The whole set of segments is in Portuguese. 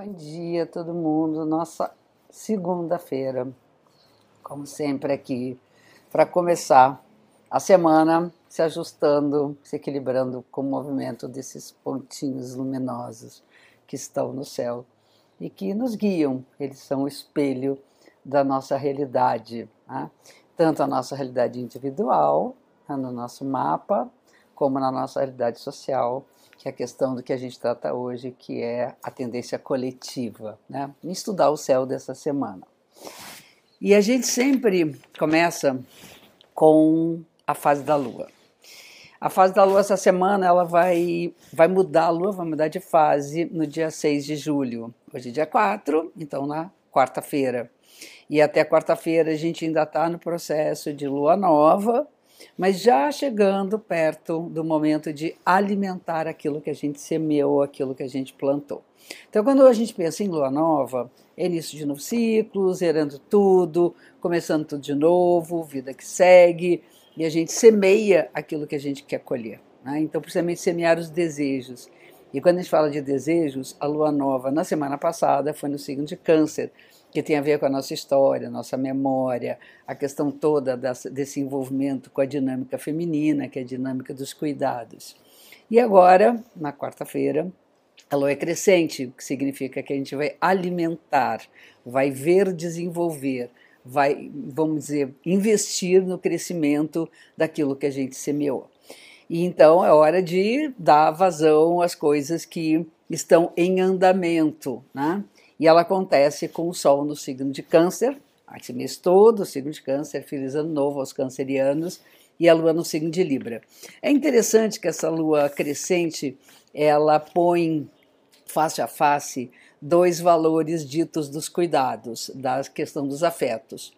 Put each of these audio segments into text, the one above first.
Bom dia todo mundo, nossa segunda-feira, como sempre aqui, para começar a semana se ajustando, se equilibrando com o movimento desses pontinhos luminosos que estão no céu e que nos guiam, eles são o espelho da nossa realidade, né? tanto a nossa realidade individual, né, no nosso mapa, como na nossa realidade social que é a questão do que a gente trata hoje, que é a tendência coletiva, né? Em estudar o céu dessa semana. E a gente sempre começa com a fase da Lua. A fase da Lua essa semana ela vai, vai mudar, a Lua vai mudar de fase no dia 6 de julho. Hoje é dia 4, então na quarta-feira. E até quarta-feira a gente ainda está no processo de Lua Nova, mas já chegando perto do momento de alimentar aquilo que a gente semeou, aquilo que a gente plantou. Então, quando a gente pensa em lua nova, é início de novo ciclo, zerando tudo, começando tudo de novo, vida que segue, e a gente semeia aquilo que a gente quer colher. Né? Então, precisamente semear os desejos. E quando a gente fala de desejos, a lua nova na semana passada foi no signo de Câncer, que tem a ver com a nossa história, nossa memória, a questão toda desse envolvimento com a dinâmica feminina, que é a dinâmica dos cuidados. E agora, na quarta-feira, a lua é crescente, o que significa que a gente vai alimentar, vai ver desenvolver, vai, vamos dizer, investir no crescimento daquilo que a gente semeou. E então é hora de dar vazão às coisas que estão em andamento, né? E ela acontece com o Sol no signo de Câncer, mês todo, signo de Câncer, feliz ano novo aos cancerianos, e a Lua no signo de Libra. É interessante que essa Lua crescente, ela põe face a face dois valores ditos dos cuidados, da questão dos afetos.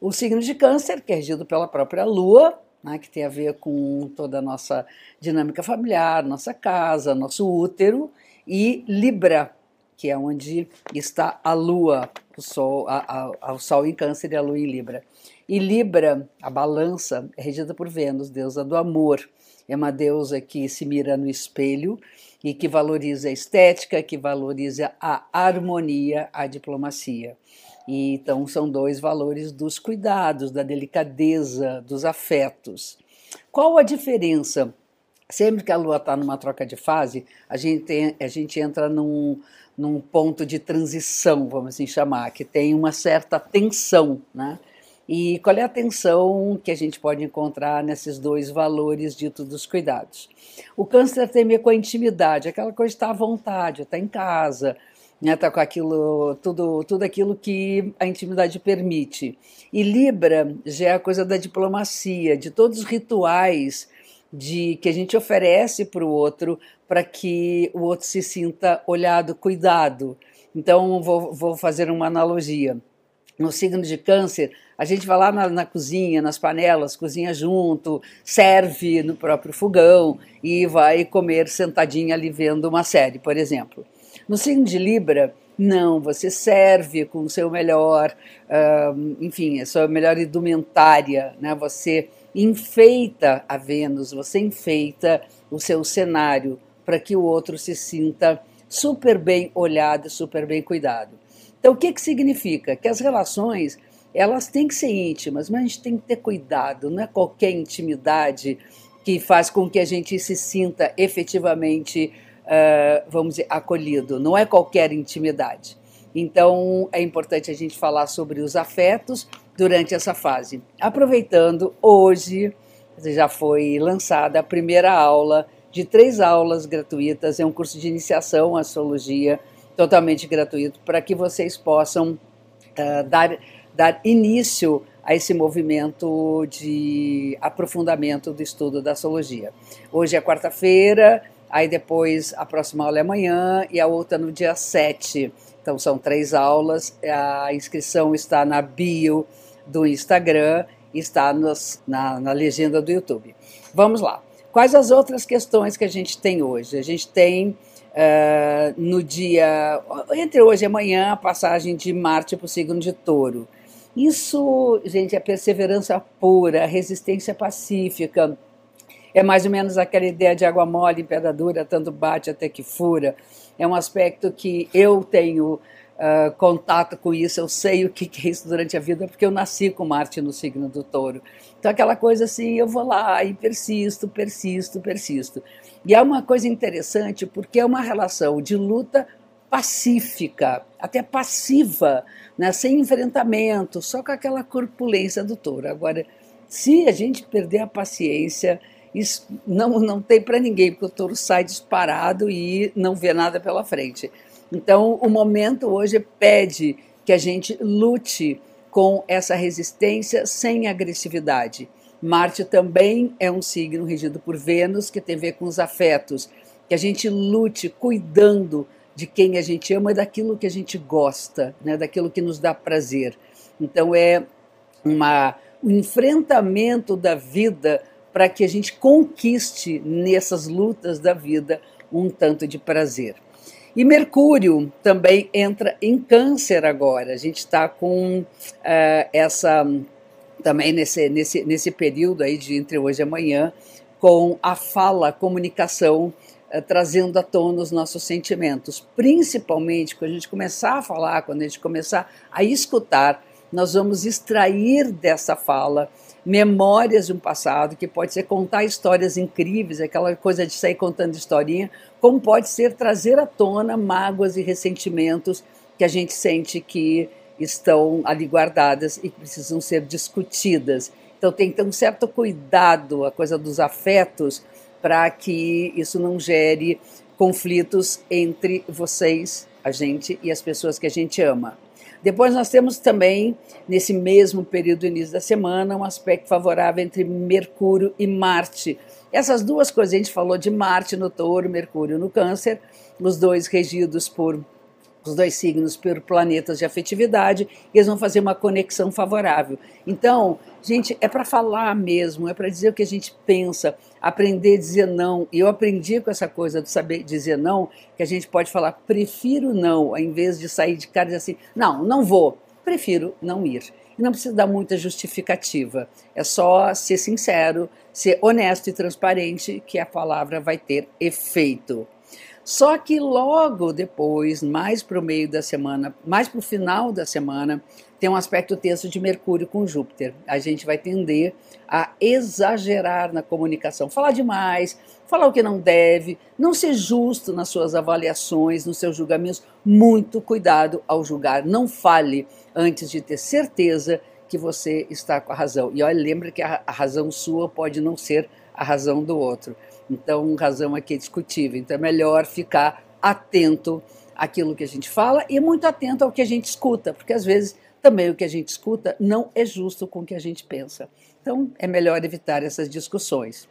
O signo de Câncer, que é regido pela própria Lua, né, que tem a ver com toda a nossa dinâmica familiar, nossa casa, nosso útero, e Libra, que é onde está a Lua, o Sol, a, a, o Sol em Câncer e a Lua em Libra. E Libra, a balança, é regida por Vênus, deusa do amor. É uma deusa que se mira no espelho e que valoriza a estética, que valoriza a harmonia, a diplomacia. E, então, são dois valores dos cuidados, da delicadeza, dos afetos. Qual a diferença? Sempre que a Lua está numa troca de fase, a gente, tem, a gente entra num, num ponto de transição, vamos assim chamar, que tem uma certa tensão, né? E qual é a tensão que a gente pode encontrar nesses dois valores ditos dos cuidados? O câncer tem a ver com a intimidade, aquela coisa estar à vontade, estar em casa, né, tá com aquilo, tudo, tudo aquilo que a intimidade permite. E Libra já é a coisa da diplomacia, de todos os rituais de que a gente oferece para o outro para que o outro se sinta olhado, cuidado. Então, vou, vou fazer uma analogia. No signo de Câncer, a gente vai lá na, na, cozinha, nas panelas, cozinha junto, serve no próprio fogão e vai comer sentadinha ali vendo uma série, por exemplo. No signo de Libra, não, você serve com o seu melhor, uh, enfim, a sua melhor indumentária, né? Você enfeita a Vênus, você enfeita o seu cenário, para que o outro se sinta super bem olhado, super bem cuidado. Então, o que, que significa? Que as relações elas têm que ser íntimas, mas a gente tem que ter cuidado, não é qualquer intimidade que faz com que a gente se sinta efetivamente, uh, vamos dizer, acolhido, não é qualquer intimidade. Então, é importante a gente falar sobre os afetos durante essa fase. Aproveitando, hoje já foi lançada a primeira aula de três aulas gratuitas, é um curso de iniciação à astrologia totalmente gratuito, para que vocês possam uh, dar, dar início a esse movimento de aprofundamento do estudo da astrologia. Hoje é quarta-feira, aí depois a próxima aula é amanhã e a outra no dia 7. Então são três aulas, a inscrição está na bio do Instagram está nos, na, na legenda do YouTube. Vamos lá. Quais as outras questões que a gente tem hoje? A gente tem uh, no dia, entre hoje e amanhã, a passagem de Marte para o signo de Touro. Isso, gente, é perseverança pura, resistência pacífica. É mais ou menos aquela ideia de água mole em pedra dura, tanto bate até que fura. é um aspecto que eu tenho uh, contato com isso, eu sei o que, que é isso durante a vida, porque eu nasci com Marte no signo do touro. Então, aquela coisa assim, eu vou lá e persisto, persisto, persisto. E é uma coisa interessante, porque é uma relação de luta pacífica, até passiva, né? sem enfrentamento, só com aquela corpulência do touro. Agora, se a gente perder a paciência, isso não, não tem para ninguém, porque o touro sai disparado e não vê nada pela frente. Então, o momento hoje pede que a gente lute com essa resistência sem agressividade. Marte também é um signo regido por Vênus, que tem a ver com os afetos, que a gente lute cuidando de quem a gente ama e daquilo que a gente gosta, né, daquilo que nos dá prazer. Então é uma, um enfrentamento da vida para que a gente conquiste nessas lutas da vida um tanto de prazer. E Mercúrio também entra em Câncer agora. A gente está com uh, essa também nesse, nesse, nesse período aí de entre hoje e amanhã com a fala, a comunicação uh, trazendo à tona os nossos sentimentos, principalmente quando a gente começar a falar, quando a gente começar a escutar, nós vamos extrair dessa fala memórias de um passado, que pode ser contar histórias incríveis, aquela coisa de sair contando historinha, como pode ser trazer à tona mágoas e ressentimentos que a gente sente que estão ali guardadas e precisam ser discutidas. Então tem que ter um certo cuidado, a coisa dos afetos, para que isso não gere conflitos entre vocês, a gente e as pessoas que a gente ama. Depois nós temos também, nesse mesmo período do início da semana, um aspecto favorável entre Mercúrio e Marte. Essas duas coisas, a gente falou de Marte no touro, Mercúrio no câncer, os dois regidos por os dois signos por planetas de afetividade, e eles vão fazer uma conexão favorável. Então, gente, é para falar mesmo, é para dizer o que a gente pensa, aprender a dizer não. E eu aprendi com essa coisa de saber dizer não, que a gente pode falar prefiro não, ao invés de sair de cara e dizer assim, não, não vou, prefiro não ir. E não precisa dar muita justificativa, é só ser sincero, ser honesto e transparente que a palavra vai ter efeito. Só que logo depois, mais para o meio da semana, mais para o final da semana, tem um aspecto tenso de Mercúrio com Júpiter. A gente vai tender a exagerar na comunicação, falar demais, falar o que não deve, não ser justo nas suas avaliações, nos seus julgamentos. Muito cuidado ao julgar. Não fale antes de ter certeza que você está com a razão. E olha, lembre que a razão sua pode não ser a razão do outro. Então, razão aqui é discutível. Então, é melhor ficar atento àquilo que a gente fala e muito atento ao que a gente escuta, porque às vezes também o que a gente escuta não é justo com o que a gente pensa. Então, é melhor evitar essas discussões.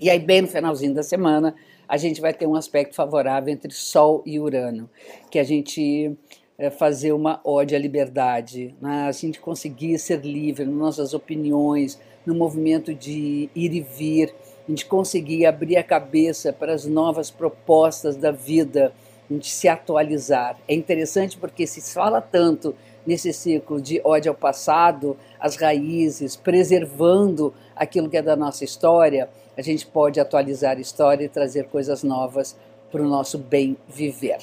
E aí, bem no finalzinho da semana, a gente vai ter um aspecto favorável entre Sol e Urano, que a gente é, fazer uma ode à liberdade, né? a gente conseguir ser livre nas nossas opiniões, no movimento de ir e vir, a gente conseguir abrir a cabeça para as novas propostas da vida, a gente se atualizar. É interessante porque se fala tanto nesse ciclo de ódio ao passado, as raízes, preservando aquilo que é da nossa história, a gente pode atualizar a história e trazer coisas novas para o nosso bem viver.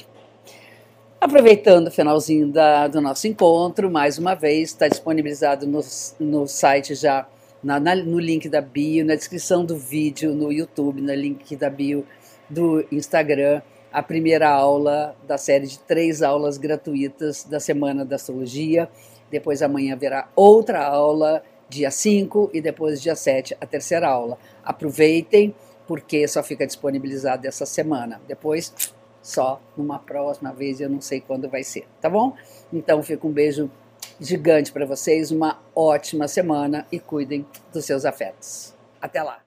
Aproveitando o finalzinho da, do nosso encontro, mais uma vez, está disponibilizado no, no site já na, na, no link da bio, na descrição do vídeo no YouTube, no link da bio do Instagram, a primeira aula da série de três aulas gratuitas da Semana da Astrologia. Depois amanhã haverá outra aula, dia 5, e depois dia 7, a terceira aula. Aproveitem, porque só fica disponibilizado essa semana. Depois, só numa próxima vez, eu não sei quando vai ser, tá bom? Então, fica um beijo gigante para vocês, uma ótima semana e cuidem dos seus afetos. Até lá!